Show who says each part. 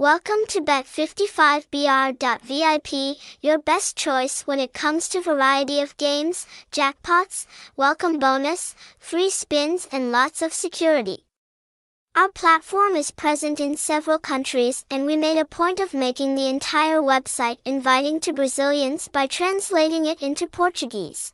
Speaker 1: Welcome to Bet55BR.VIP, your best choice when it comes to variety of games, jackpots, welcome bonus, free spins and lots of security. Our platform is present in several countries and we made a point of making the entire website inviting to Brazilians by translating it into Portuguese.